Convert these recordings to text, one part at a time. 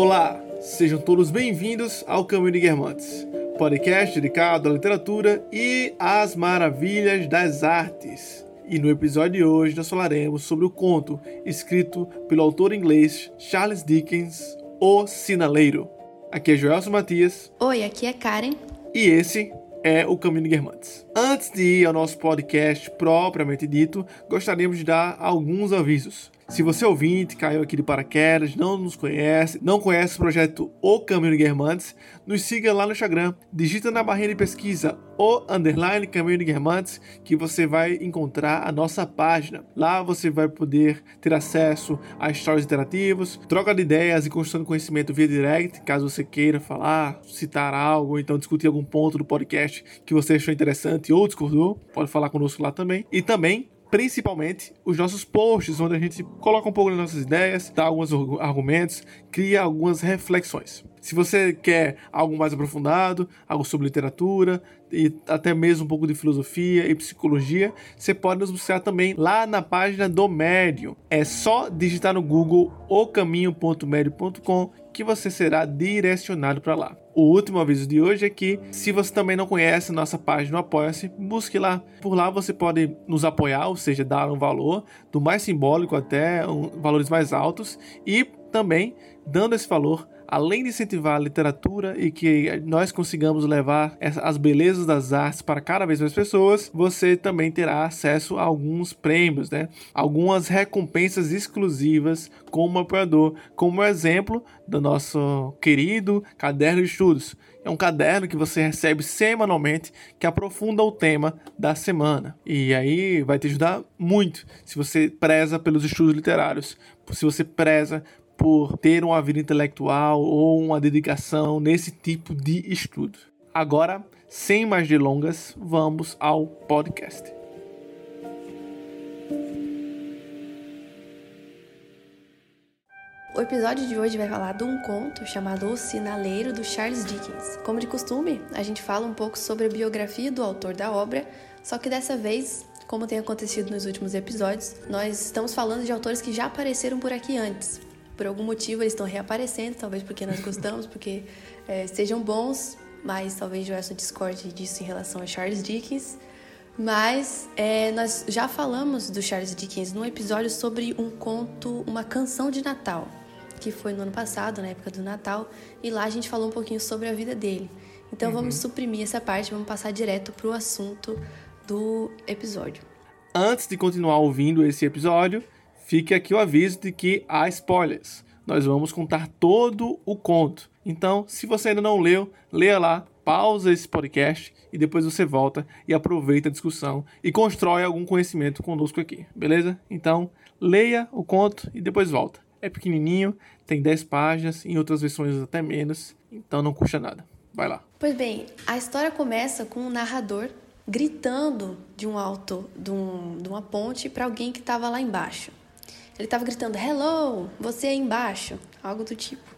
Olá, sejam todos bem-vindos ao Caminho de Guermantes, podcast dedicado à literatura e às maravilhas das artes. E no episódio de hoje nós falaremos sobre o conto escrito pelo autor inglês Charles Dickens, O Sinaleiro. Aqui é Joelson Matias. Oi, aqui é Karen. E esse é o Caminho de Guermantes. Antes de ir ao nosso podcast propriamente dito, gostaríamos de dar alguns avisos. Se você é ouvinte, caiu aqui de paraquedas, não nos conhece, não conhece o projeto O Caminho de Guermantes, nos siga lá no Instagram, digita na barrinha de pesquisa o underline Caminho de Guermantes que você vai encontrar a nossa página. Lá você vai poder ter acesso a histórias interativas, troca de ideias e construção de conhecimento via direct, caso você queira falar, citar algo, ou então discutir algum ponto do podcast que você achou interessante ou discordou, pode falar conosco lá também. E também principalmente os nossos posts, onde a gente coloca um pouco das nossas ideias, dá alguns argumentos, cria algumas reflexões. Se você quer algo mais aprofundado, algo sobre literatura e até mesmo um pouco de filosofia e psicologia, você pode nos buscar também lá na página do Médium. É só digitar no Google ocaminho.médio.com que você será direcionado para lá. O último aviso de hoje é que, se você também não conhece nossa página no Apoia-se, busque lá. Por lá você pode nos apoiar, ou seja, dar um valor, do mais simbólico até um, valores mais altos, e também, dando esse valor, além de incentivar a literatura e que nós consigamos levar as belezas das artes para cada vez mais pessoas, você também terá acesso a alguns prêmios, né? Algumas recompensas exclusivas como apoiador, como exemplo do nosso querido caderno de estudos. É um caderno que você recebe semanalmente que aprofunda o tema da semana. E aí vai te ajudar muito se você preza pelos estudos literários, se você preza por ter uma vida intelectual ou uma dedicação nesse tipo de estudo. Agora, sem mais delongas, vamos ao podcast. O episódio de hoje vai falar de um conto chamado O Sinaleiro do Charles Dickens. Como de costume, a gente fala um pouco sobre a biografia do autor da obra, só que dessa vez, como tem acontecido nos últimos episódios, nós estamos falando de autores que já apareceram por aqui antes por algum motivo eles estão reaparecendo, talvez porque nós gostamos, porque é, sejam bons, mas talvez Joelson discorde disso em relação a Charles Dickens. Mas é, nós já falamos do Charles Dickens num episódio sobre um conto, uma canção de Natal, que foi no ano passado, na época do Natal, e lá a gente falou um pouquinho sobre a vida dele. Então uhum. vamos suprimir essa parte, vamos passar direto para o assunto do episódio. Antes de continuar ouvindo esse episódio, fique aqui o aviso de que há spoilers. Nós vamos contar todo o conto. Então, se você ainda não leu, leia lá, pausa esse podcast e depois você volta e aproveita a discussão e constrói algum conhecimento conosco aqui, beleza? Então, leia o conto e depois volta. É pequenininho, tem 10 páginas, em outras versões até menos, então não custa nada. Vai lá. Pois bem, a história começa com um narrador gritando de um alto, de, um, de uma ponte para alguém que estava lá embaixo. Ele estava gritando: Hello, você aí embaixo, algo do tipo.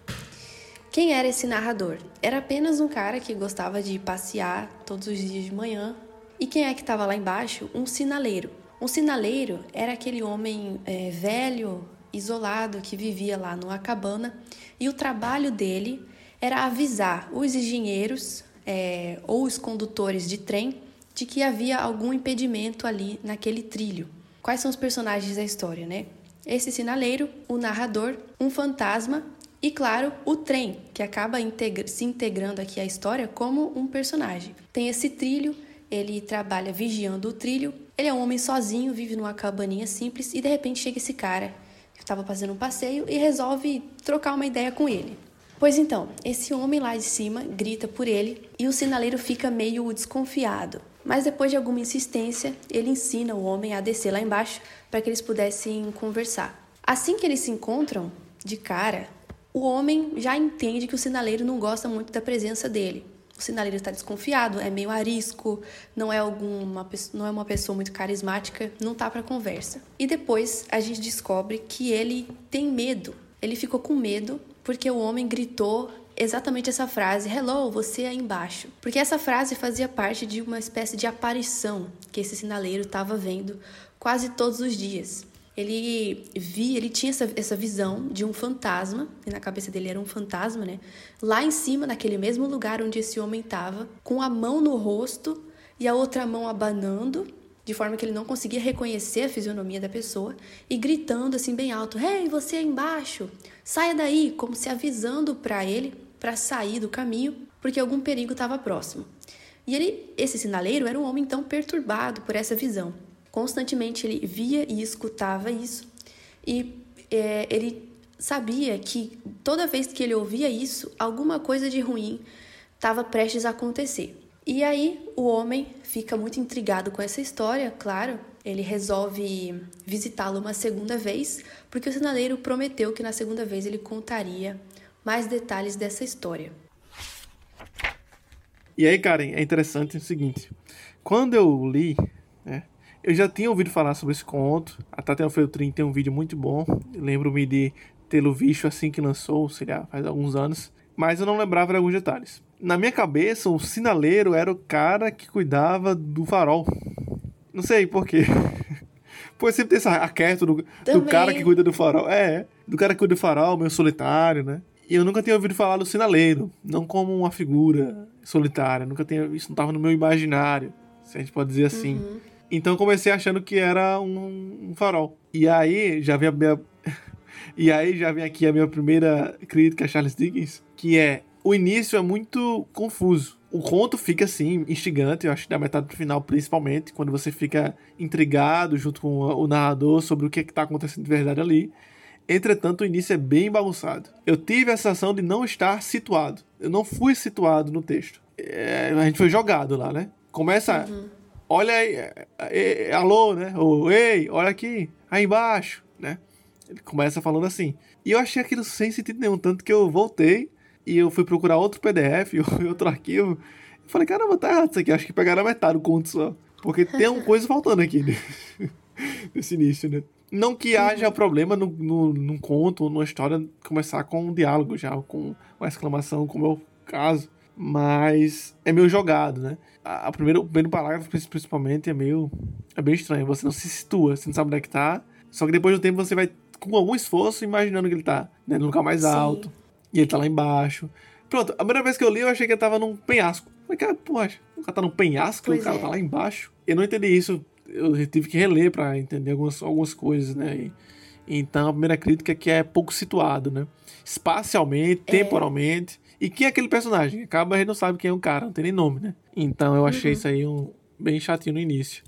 Quem era esse narrador? Era apenas um cara que gostava de passear todos os dias de manhã. E quem é que estava lá embaixo? Um sinaleiro. Um sinaleiro era aquele homem é, velho, isolado, que vivia lá numa cabana e o trabalho dele era avisar os engenheiros é, ou os condutores de trem de que havia algum impedimento ali naquele trilho. Quais são os personagens da história, né? Esse sinaleiro, o narrador, um fantasma e, claro, o trem, que acaba integra se integrando aqui à história como um personagem. Tem esse trilho, ele trabalha vigiando o trilho, ele é um homem sozinho, vive numa cabaninha simples e de repente chega esse cara que estava fazendo um passeio e resolve trocar uma ideia com ele. Pois então, esse homem lá de cima grita por ele e o sinaleiro fica meio desconfiado. Mas depois de alguma insistência, ele ensina o homem a descer lá embaixo para que eles pudessem conversar. Assim que eles se encontram, de cara, o homem já entende que o sinaleiro não gosta muito da presença dele. O sinaleiro está desconfiado, é meio arisco, não é alguma não é uma pessoa muito carismática, não tá para conversa. E depois a gente descobre que ele tem medo. Ele ficou com medo porque o homem gritou exatamente essa frase, hello, você aí embaixo. Porque essa frase fazia parte de uma espécie de aparição que esse sinaleiro estava vendo quase todos os dias. ele via, ele tinha essa, essa visão de um fantasma, e na cabeça dele era um fantasma, né? Lá em cima, naquele mesmo lugar onde esse homem estava, com a mão no rosto e a outra mão abanando, de forma que ele não conseguia reconhecer a fisionomia da pessoa, e gritando assim bem alto: Ei, hey, você aí embaixo, saia daí, como se avisando para ele para sair do caminho, porque algum perigo estava próximo. E ele, esse sinaleiro era um homem tão perturbado por essa visão. Constantemente ele via e escutava isso, e é, ele sabia que toda vez que ele ouvia isso, alguma coisa de ruim estava prestes a acontecer. E aí o homem fica muito intrigado com essa história, claro. Ele resolve visitá-lo uma segunda vez, porque o sinaleiro prometeu que na segunda vez ele contaria mais detalhes dessa história. E aí, Karen, é interessante o seguinte: quando eu li, né, eu já tinha ouvido falar sobre esse conto. A Tatiana Feltrin tem um vídeo muito bom. Lembro-me de tê-lo visto assim que lançou, sei lá, faz alguns anos. Mas eu não lembrava de alguns detalhes. Na minha cabeça, o sinaleiro era o cara que cuidava do farol. Não sei por quê. Pois sempre tem essa arquétipo do, do, cara que cuida do farol. É, do cara que cuida do farol, meio solitário, né? E eu nunca tinha ouvido falar do sinaleiro, não como uma figura solitária. Nunca tinha, isso não estava no meu imaginário, se a gente pode dizer assim. Uhum. Então comecei achando que era um, um, farol. E aí já vem a minha, e aí já vem aqui a minha primeira crítica a Charles Dickens, que é o início é muito confuso. O conto fica assim, instigante, eu acho da metade pro final, principalmente, quando você fica intrigado junto com o narrador sobre o que, é que tá acontecendo de verdade ali. Entretanto, o início é bem bagunçado. Eu tive a sensação de não estar situado. Eu não fui situado no texto. É, a gente foi jogado lá, né? Começa. Uhum. Olha aí. É, é, é, alô, né? Ou, ei, olha aqui. Aí embaixo, né? Ele começa falando assim. E eu achei aquilo sem sentido nenhum. Tanto que eu voltei e eu fui procurar outro PDF, outro arquivo. E falei, caramba, tá errado isso aqui. Acho que pegaram a metade do conto só. Porque tem uma coisa faltando aqui né? nesse início, né? Não que haja uhum. problema no, no, num conto, numa história, começar com um diálogo já, com uma exclamação, como é o caso. Mas é meio jogado, né? A, a primeiro, o primeiro parágrafo, principalmente, é meio. É bem estranho. Você não se situa, você não sabe onde é que tá. Só que depois do tempo você vai, com algum esforço, imaginando que ele tá né, no lugar mais Sim. alto. E ele tá lá embaixo. Pronto, a primeira vez que eu li, eu achei que ele tava num penhasco. Falei, cara, poxa, o cara tá num penhasco pois e o cara é. tá lá embaixo. Eu não entendi isso eu tive que reler para entender algumas, algumas coisas, né? E, então a primeira crítica é que é pouco situado, né? Espacialmente, é. temporalmente. E quem é aquele personagem? Acaba a gente não sabe quem é o cara, não tem nem nome, né? Então eu achei uhum. isso aí um, bem chatinho no início.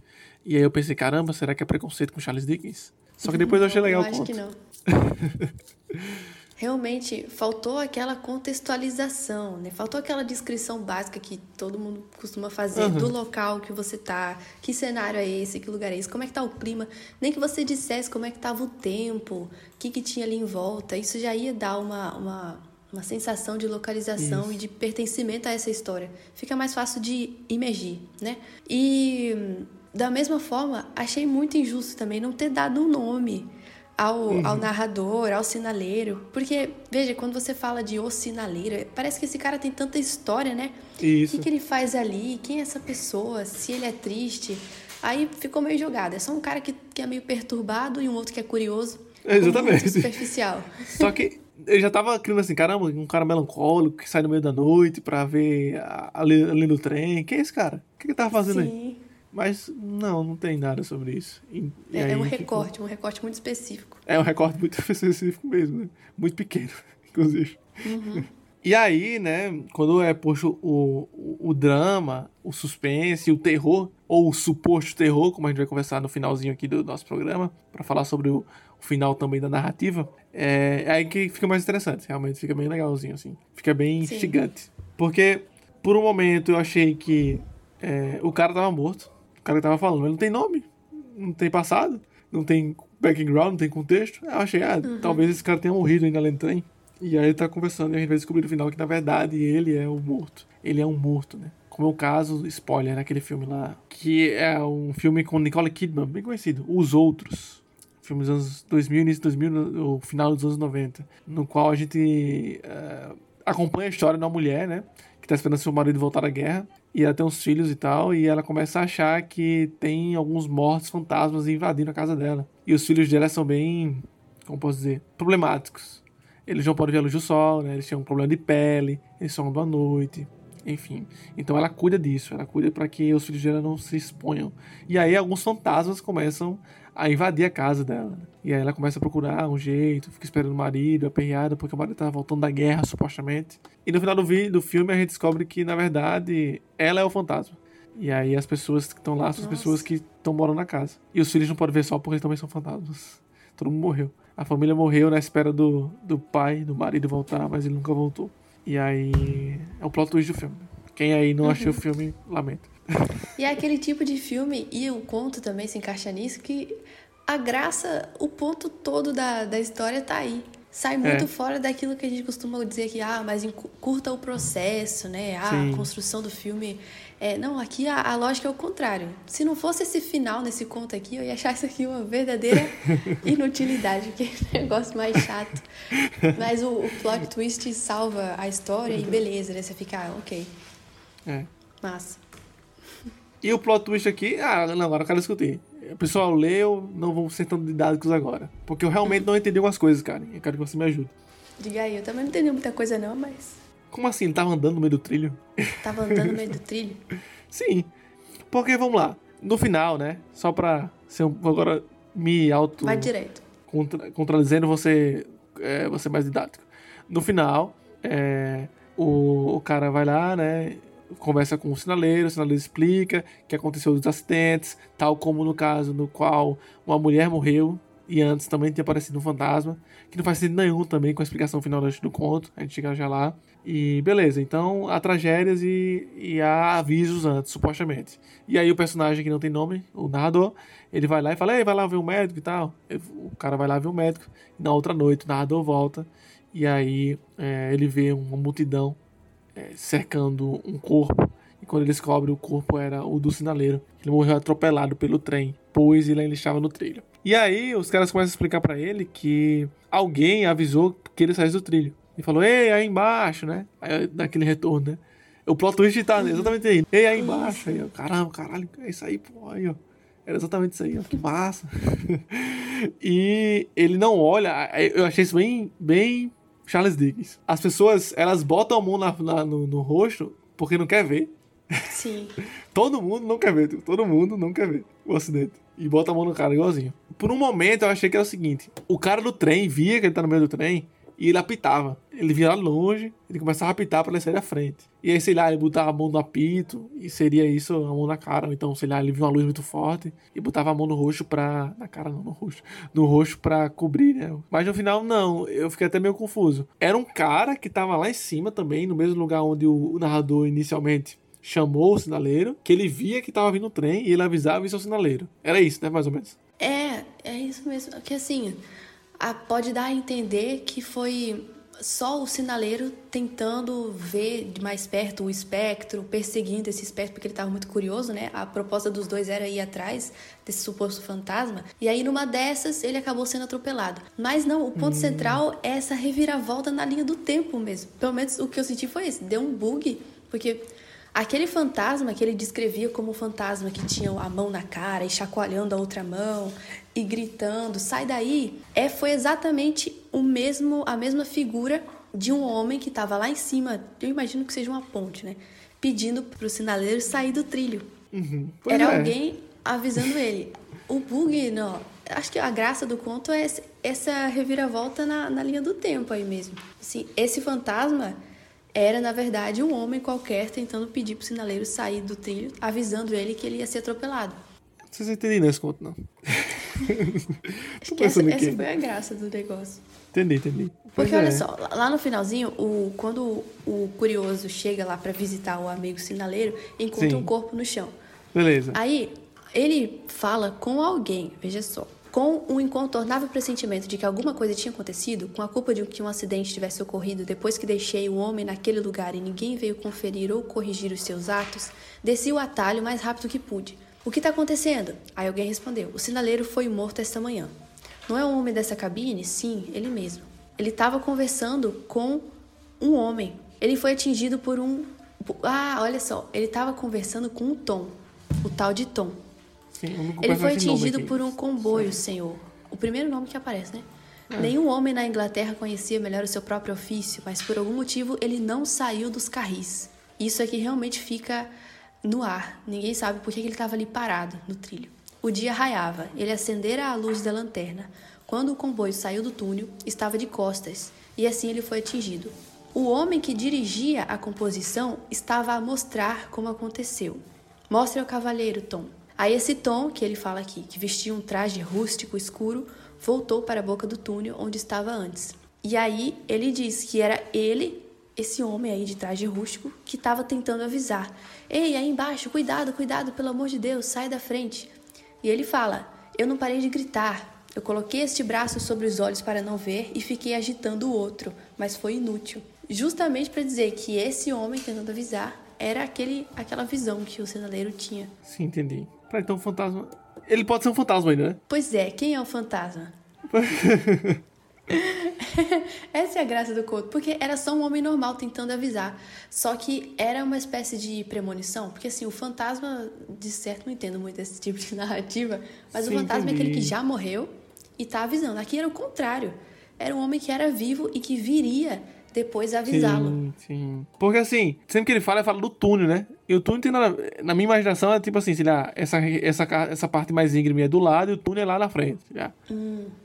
E aí eu pensei, caramba, será que é preconceito com Charles Dickens? Só que depois eu achei legal eu acho que não. realmente faltou aquela contextualização, né? Faltou aquela descrição básica que todo mundo costuma fazer uhum. do local que você tá, que cenário é esse, que lugar é esse, como é que tá o clima, nem que você dissesse como é que tava o tempo, o que que tinha ali em volta, isso já ia dar uma, uma, uma sensação de localização isso. e de pertencimento a essa história. Fica mais fácil de imergir, né? E da mesma forma, achei muito injusto também não ter dado um nome ao, uhum. ao narrador, ao sinaleiro. Porque, veja, quando você fala de o sinaleiro, parece que esse cara tem tanta história, né? Isso. O que, que ele faz ali? Quem é essa pessoa? Se ele é triste? Aí ficou meio jogado. É só um cara que, que é meio perturbado e um outro que é curioso. Exatamente. superficial. Só que eu já tava criando assim, caramba, um cara melancólico que sai no meio da noite pra ver ali, ali no trem. Quem é esse cara? O que ele tava fazendo Sim. aí? Mas não, não tem nada sobre isso. E, é, é, um recorte, um recorte muito específico. É um recorte muito específico mesmo, né? Muito pequeno, inclusive. Uhum. E aí, né, quando é posto o, o, o, drama, o suspense, o terror, ou o suposto terror, como a gente vai conversar no finalzinho aqui do nosso programa, para falar sobre o, o, final também da narrativa, é, é, aí que fica mais interessante, realmente fica bem legalzinho, assim. Fica bem Sim. instigante. Porque, por um momento, eu achei que é, o cara tava morto, o cara que tava falando, ele não tem nome, não tem passado, não tem background, não tem contexto. Eu achei, ah, uhum. talvez esse cara tenha morrido ainda além trem. E aí ele tá conversando e a gente vai descobrir no final que na verdade ele é o morto. Ele é um morto, né? Como é o caso, spoiler, naquele filme lá, que é um filme com Nicole Kidman, bem conhecido, Os Outros. Filme dos anos 2000, início de 2000, o final dos anos 90, no qual a gente uh, acompanha a história de uma mulher, né? Que tá esperando seu marido voltar da guerra E ela tem uns filhos e tal, e ela começa a achar que tem alguns mortos fantasmas invadindo a casa dela. E os filhos dela são bem, como posso dizer, problemáticos. Eles não podem ver a luz do sol, né? Eles têm um problema de pele, eles são à noite, enfim. Então ela cuida disso, ela cuida para que os filhos dela não se exponham. E aí alguns fantasmas começam a invadir a casa dela. E aí ela começa a procurar um jeito, fica esperando o marido, aperreada, porque o marido tá voltando da guerra, supostamente. E no final do, vi do filme a gente descobre que, na verdade, ela é o fantasma. E aí as pessoas que estão lá são as pessoas que estão morando na casa. E os filhos não podem ver só porque eles também são fantasmas. Todo mundo morreu. A família morreu na espera do, do pai, do marido voltar, mas ele nunca voltou. E aí é o plot twist do filme. Quem aí não uhum. achou o filme, lamenta. E é aquele tipo de filme, e o conto também se encaixa nisso, que a graça, o ponto todo da, da história tá aí. Sai muito é. fora daquilo que a gente costuma dizer que, ah, mas curta o processo, né? Ah, Sim. a construção do filme. É, não, aqui a, a, lógica é o contrário. Se não fosse esse final nesse conto aqui, eu ia achar isso aqui uma verdadeira inutilidade, que é um negócio mais chato. Mas o, o plot twist salva a história e beleza, né? Você fica, ah, ok. É. Massa. E o plot twist aqui, ah, não, agora eu quero discutir. O pessoal leu, não vou ser tão didáticos agora. Porque eu realmente não entendi algumas coisas, cara. Eu quero que você me ajude. Diga aí, eu também não entendi muita coisa não, mas. Como assim? Ele tava andando no meio do trilho? Tava andando no meio do trilho? Sim. Porque, vamos lá, no final, né? Só pra ser um, agora me auto. Vai direito. Contra, contradizendo você, é, você mais didático. No final, é, o, o cara vai lá, né? Conversa com o sinaleiro, o sinaleiro explica que aconteceu os acidentes, tal como no caso no qual uma mulher morreu e antes também tinha aparecido um fantasma, que não faz sentido nenhum também com a explicação final do conto, a gente chega já lá. E beleza, então há tragédias e, e há avisos antes, supostamente. E aí o personagem que não tem nome, o narrador, ele vai lá e fala, Ei, vai lá ver o médico e tal. O cara vai lá ver o médico, e na outra noite o narrador volta, e aí é, ele vê uma multidão cercando um corpo. E quando ele descobre o corpo era o do sinaleiro. Ele morreu atropelado pelo trem, pois ele ainda estava no trilho. E aí os caras começam a explicar para ele que alguém avisou que ele saísse do trilho. E falou, ei, aí embaixo, né? Aí daquele retorno, né? O plot twist tá exatamente aí. Ei, aí embaixo. Aí, ó, caramba, caralho, é isso aí, pô. Aí, ó. Era exatamente isso aí, ó. Que massa. e ele não olha. Eu achei isso bem, bem Charles Dickens. As pessoas, elas botam a mão na, na, no, no rosto porque não quer ver. Sim. todo mundo não quer ver, todo mundo não quer ver o acidente. E bota a mão no cara igualzinho. Por um momento eu achei que era o seguinte: o cara do trem via que ele tá no meio do trem e ele apitava. Ele via lá longe, ele começava a apitar para ele sair da frente. E aí, sei lá, ele botava a mão no apito e seria isso, a mão na cara. Ou então, sei lá, ele viu uma luz muito forte e botava a mão no rosto pra. Na cara não, no rosto. No rosto pra cobrir, né? Mas no final, não. Eu fiquei até meio confuso. Era um cara que tava lá em cima também, no mesmo lugar onde o narrador inicialmente chamou o sinaleiro, que ele via que tava vindo o trem e ele avisava isso ao sinaleiro. Era isso, né? Mais ou menos. É, é isso mesmo. Que assim a, pode dar a entender que foi só o sinaleiro tentando ver de mais perto o espectro, perseguindo esse espectro, porque ele estava muito curioso, né? A proposta dos dois era ir atrás desse suposto fantasma. E aí, numa dessas, ele acabou sendo atropelado. Mas não, o ponto hum. central é essa reviravolta na linha do tempo mesmo. Pelo menos o que eu senti foi esse. Deu um bug, porque Aquele fantasma que ele descrevia como o fantasma que tinha a mão na cara e chacoalhando a outra mão e gritando, sai daí, é foi exatamente o mesmo a mesma figura de um homem que estava lá em cima, eu imagino que seja uma ponte, né? Pedindo para o sinaleiro sair do trilho. Uhum. Era é. alguém avisando ele. O bug, não, acho que a graça do conto é essa reviravolta na, na linha do tempo aí mesmo. Assim, esse fantasma era, na verdade, um homem qualquer tentando pedir pro sinaleiro sair do trilho, avisando ele que ele ia ser atropelado. Não sei se entendi nesse conto, não. Acho que essa, essa, foi a graça do negócio. Entendi, entendi. Porque olha é. só, lá no finalzinho, o, quando o curioso chega lá para visitar o amigo sinaleiro, encontra Sim. um corpo no chão. Beleza. Aí ele fala com alguém, veja só com o incontornável pressentimento de que alguma coisa tinha acontecido, com a culpa de que um acidente tivesse ocorrido depois que deixei o homem naquele lugar e ninguém veio conferir ou corrigir os seus atos, desci o atalho mais rápido que pude. O que está acontecendo? Aí alguém respondeu: O sinaleiro foi morto esta manhã. Não é o homem dessa cabine? Sim, ele mesmo. Ele estava conversando com um homem. Ele foi atingido por um Ah, olha só, ele estava conversando com o Tom, o tal de Tom. Sim, Ele foi atingido por um comboio, senhor. O primeiro nome que aparece, né? Nenhum homem na Inglaterra conhecia melhor o seu próprio ofício, mas por algum motivo ele não saiu dos carris. Isso aqui realmente fica no ar. Ninguém sabe por que ele estava ali parado no trilho. O dia raiava. Ele acendera a luz da lanterna. Quando o comboio saiu do túnel, estava de costas, e assim ele foi atingido. O homem que dirigia a composição estava a mostrar como aconteceu. Mostre ao cavalheiro, Tom. Aí esse Tom, que ele fala aqui, que vestia um traje rústico escuro, voltou para a boca do túnel onde estava antes. E aí ele diz que era ele, esse homem aí de traje rústico, que estava tentando avisar. Ei, aí embaixo, cuidado, cuidado, pelo amor de Deus, sai da frente. E ele fala: Eu não parei de gritar. Eu coloquei este braço sobre os olhos para não ver e fiquei agitando o outro, mas foi inútil. Justamente para dizer que esse homem tentando avisar era aquele, aquela visão que o sinaleiro tinha. Sim, entendi. Pra então o fantasma. Ele pode ser um fantasma ainda, né? Pois é, quem é o fantasma? Essa é a graça do conto, porque era só um homem normal tentando avisar. Só que era uma espécie de premonição, porque assim, o fantasma, de certo, não entendo muito esse tipo de narrativa, mas Sim, o fantasma é aquele que entendi. já morreu e tá avisando. Aqui era o contrário. Era um homem que era vivo e que viria depois avisá-lo. Sim, sim. Porque assim, sempre que ele fala, ele fala do túnel, né? E o túnel tem nada. Na minha imaginação é tipo assim, sei lá, essa, essa, ca- essa parte mais íngreme é do lado e o túnel é lá na frente. lá.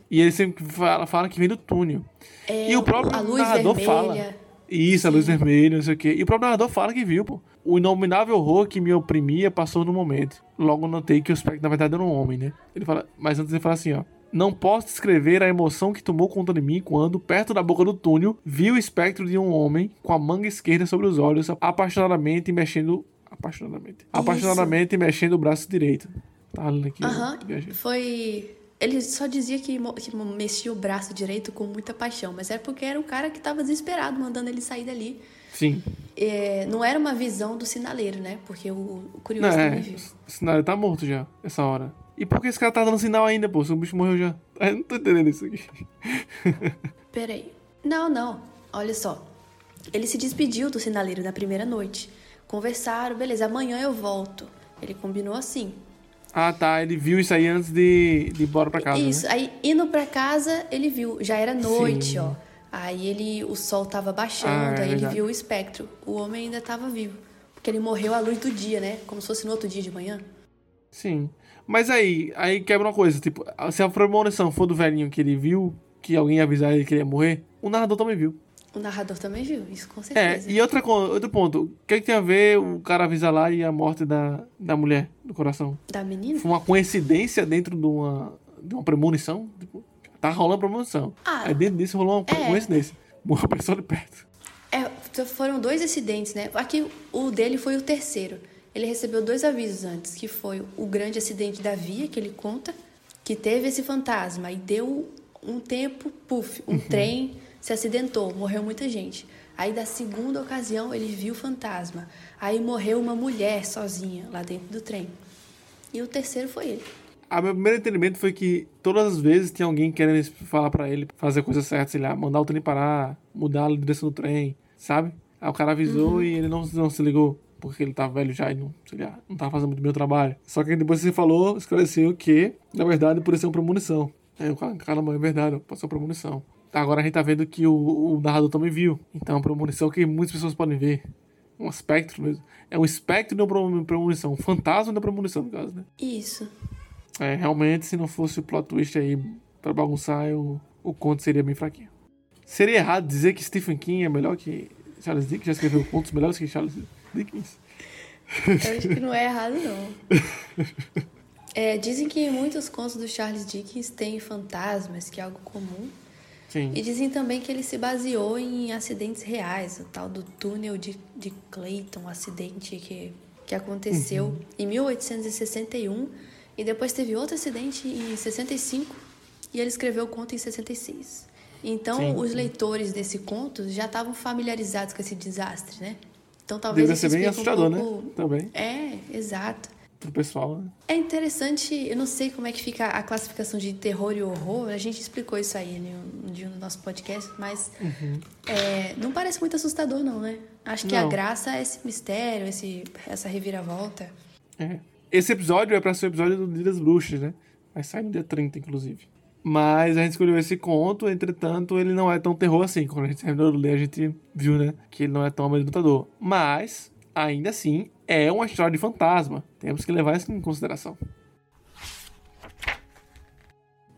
E ele sempre fala, fala que vem do túnel. É, e o próprio a luz narrador vermelha. fala. Isso, a luz vermelha, não sei o quê. E o próprio narrador fala que viu, pô. O inominável horror que me oprimia passou no momento. Logo notei que o espectro, na verdade, era um homem, né? Ele fala, mas antes ele fala assim, ó. Não posso descrever a emoção que tomou conta de mim quando, perto da boca do túnel, vi o espectro de um homem com a manga esquerda sobre os olhos, apaixonadamente mexendo. Apaixonadamente. Apaixonadamente mexendo o braço direito. Tá lendo aqui. Aham, viajei. foi. Ele só dizia que, que mexia o braço direito com muita paixão, mas era porque era um cara que estava desesperado, mandando ele sair dali. Sim. É, não era uma visão do sinaleiro, né? Porque o, o curioso Não, é, viu. o sinal tá morto já, essa hora. E por que esse cara tá dando sinal ainda, pô? Se o bicho morreu já. Eu não tô entendendo isso aqui. Peraí. Não, não. Olha só. Ele se despediu do sinaleiro na primeira noite. Conversaram, beleza, amanhã eu volto. Ele combinou assim. Ah, tá. Ele viu isso aí antes de, de ir embora pra casa. Isso, Né? aí indo pra casa, ele viu, já era noite, Sim. ó. Aí ele, o sol tava baixando, Ah, é aí ele verdade. viu o espectro. O homem ainda tava vivo. Porque ele morreu à luz do dia, né? Como se fosse no outro dia de manhã. Sim. Mas aí, aí quebra uma coisa. Tipo, se a premonição for do velhinho que ele viu, que alguém avisar ele que ele ia morrer, o narrador também viu. O narrador também viu, isso com É, certeza. e outra, outro ponto. O que, é que tem a ver o cara avisar lá e a morte da, da mulher do coração? Da menina? Foi uma coincidência dentro de uma, de uma premonição? Tipo, tá rolando premonição. Ah, aí dentro disso rolou uma é. coincidência. Morreu a pessoa de perto. É, foram dois acidentes, né? Aqui o dele foi o terceiro. Ele recebeu dois avisos antes, que foi o grande acidente da via, que ele conta, que teve esse fantasma e deu um tempo, puf, um trem se acidentou, morreu muita gente. Aí da segunda ocasião ele viu o fantasma. Aí morreu uma mulher sozinha lá dentro do trem. E o terceiro foi ele. A meu primeiro entendimento foi que todas as vezes tinha alguém querendo falar pra ele fazer a coisa certa, sei lá, mandar o trem parar, mudar a direção do trem, sabe? Aí o cara avisou e ele não, não se ligou, porque ele tava velho já e não, sei lá, não tava fazendo muito bem o trabalho. Só que depois você falou, esclareceu que, na verdade, por ser uma premonição. Aí o cara, caramba, é verdade, uma premonição. Agora a gente tá vendo que o, o narrador também viu. Então é uma premonição que muitas pessoas podem ver. Um espectro mesmo. É um espectro de uma premonição. Um fantasma da premonição, no caso, né? Isso. É, realmente, se não fosse o plot twist aí pra bagunçar, eu, o conto seria bem fraquinho. Seria errado dizer que Stephen King é melhor que Charles Dickens, já escreveu contos melhores que Charles Dickens? Eu acho que não é errado, não. É, dizem que muitos contos do Charles Dickens têm fantasmas, que é algo comum. Sim. E dizem também que ele se baseou em acidentes reais, o tal do túnel de, de Clayton, um acidente que, que aconteceu Uhum. em 1861 e depois teve outro acidente em 65 e ele escreveu o conto em 66. Então, Sim, os sim. leitores desse conto já estavam familiarizados com esse desastre, né? Então, talvez isso ser bem um assustador, pouco... né? Também. É, exato. Pro pessoal. Né? É interessante, eu não sei como é que fica a classificação de terror e horror, a gente explicou isso aí né, um dia no nosso podcast, mas uhum. é, não parece muito assustador não, né? Acho que não. a graça é esse mistério, esse, essa reviravolta. É. Esse episódio é para ser o episódio do Dia das Bruxas, né? Vai sair no dia 30, inclusive. Mas a gente escolheu esse conto, entretanto, ele não é tão terror assim. Quando a gente terminou de ler, a gente viu, né? Que ele não é tão amedrontador. Mas, ainda assim, é uma história de fantasma. Temos que levar isso em consideração.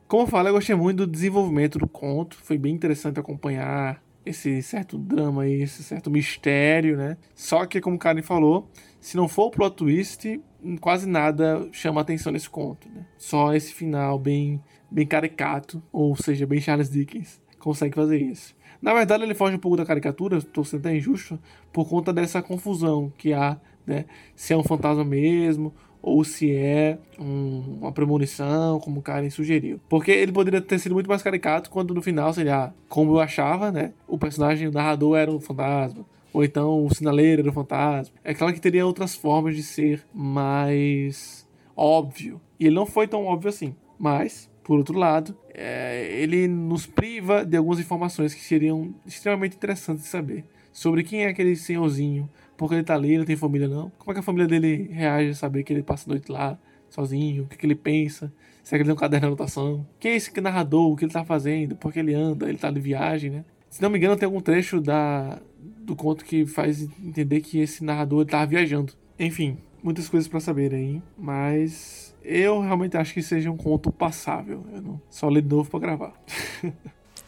Como eu falei, eu gostei muito do desenvolvimento do conto. Foi bem interessante acompanhar esse certo drama e esse certo mistério, né? Só que, como o Karen falou, se não for o plot twist, quase nada chama atenção nesse conto, né? Só esse final bem, bem caricato, ou seja, bem Charles Dickens, consegue fazer isso. Na verdade, ele foge um pouco da caricatura, estou sendo até injusto, por conta dessa confusão que há, né? Se é um fantasma mesmo, ou se é um, uma premonição, como o Karen sugeriu. Porque ele poderia ter sido muito mais caricato quando no final seria, como eu achava, né? O personagem, o narrador era um fantasma. Ou então o sinaleiro era um fantasma. É claro que teria outras formas de ser mais óbvio. E ele não foi tão óbvio assim. Mas, por outro lado, é, ele nos priva de algumas informações que seriam extremamente interessantes de saber. Sobre quem é aquele senhorzinho porque ele tá ali, não tem família não. Como é que a família dele reage a saber que ele passa a noite lá, sozinho? O que, que ele pensa? Será que ele tem um caderno de anotação? Quem é esse narrador? O que ele tá fazendo? Por que ele anda? Ele tá de viagem, né? Se não me engano, tem algum trecho da, do conto que faz entender que esse narrador tava viajando. Enfim, muitas coisas para saber aí, mas eu realmente acho que seja um conto passável. Eu não só ler de novo para gravar.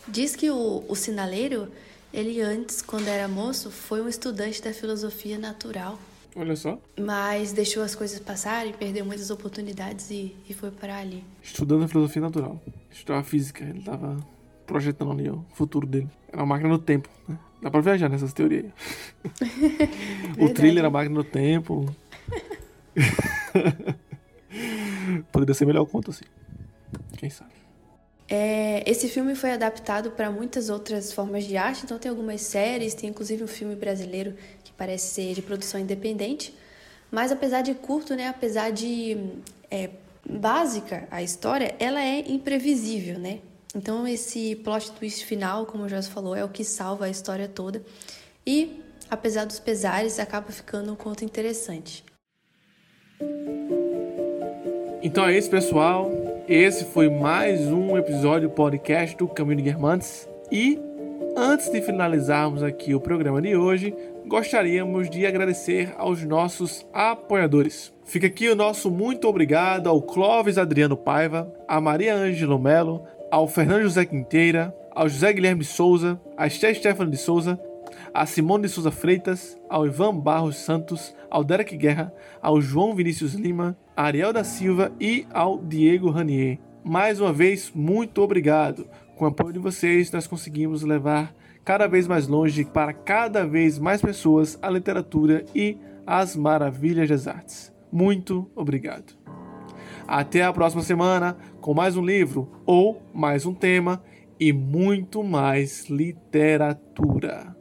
Diz que o, o sinaleiro ele antes, quando era moço, foi um estudante da filosofia natural. Olha só. Mas deixou as coisas passarem, perdeu muitas oportunidades e, e foi para ali. Estudando a filosofia natural. Estudava física, ele tava projetando ali o futuro dele. Era uma máquina do tempo, né? Dá pra viajar nessas teorias. o thriller era a máquina do tempo. Poderia ser melhor o conto assim. Quem sabe? É, esse filme foi adaptado para muitas outras formas de arte, então tem algumas séries, tem inclusive um filme brasileiro que parece ser de produção independente. Mas apesar de curto, né, apesar de é, básica a história, ela é imprevisível, né? Então esse plot twist final, como o Joss falou, é o que salva a história toda. E, apesar dos pesares, acaba ficando um conto interessante. Então é isso, pessoal. Esse foi mais um episódio podcast do Caminho de Guermantes. E antes de finalizarmos aqui o programa de hoje, gostaríamos de agradecer aos nossos apoiadores. Fica aqui o nosso muito obrigado ao Clóvis Adriano Paiva, a Maria Ângelo Melo, ao Fernando José Quinteira, ao José Guilherme Souza, a Esté Stefano de Souza, a Simone de Souza Freitas, ao Ivan Barros Santos, ao Derek Guerra, ao João Vinícius Lima, Ariel da Silva e ao Diego Ranier. Mais uma vez, muito obrigado. Com o apoio de vocês, nós conseguimos levar cada vez mais longe para cada vez mais pessoas a literatura e as maravilhas das artes. Muito obrigado. Até a próxima semana com mais um livro ou mais um tema e muito mais literatura.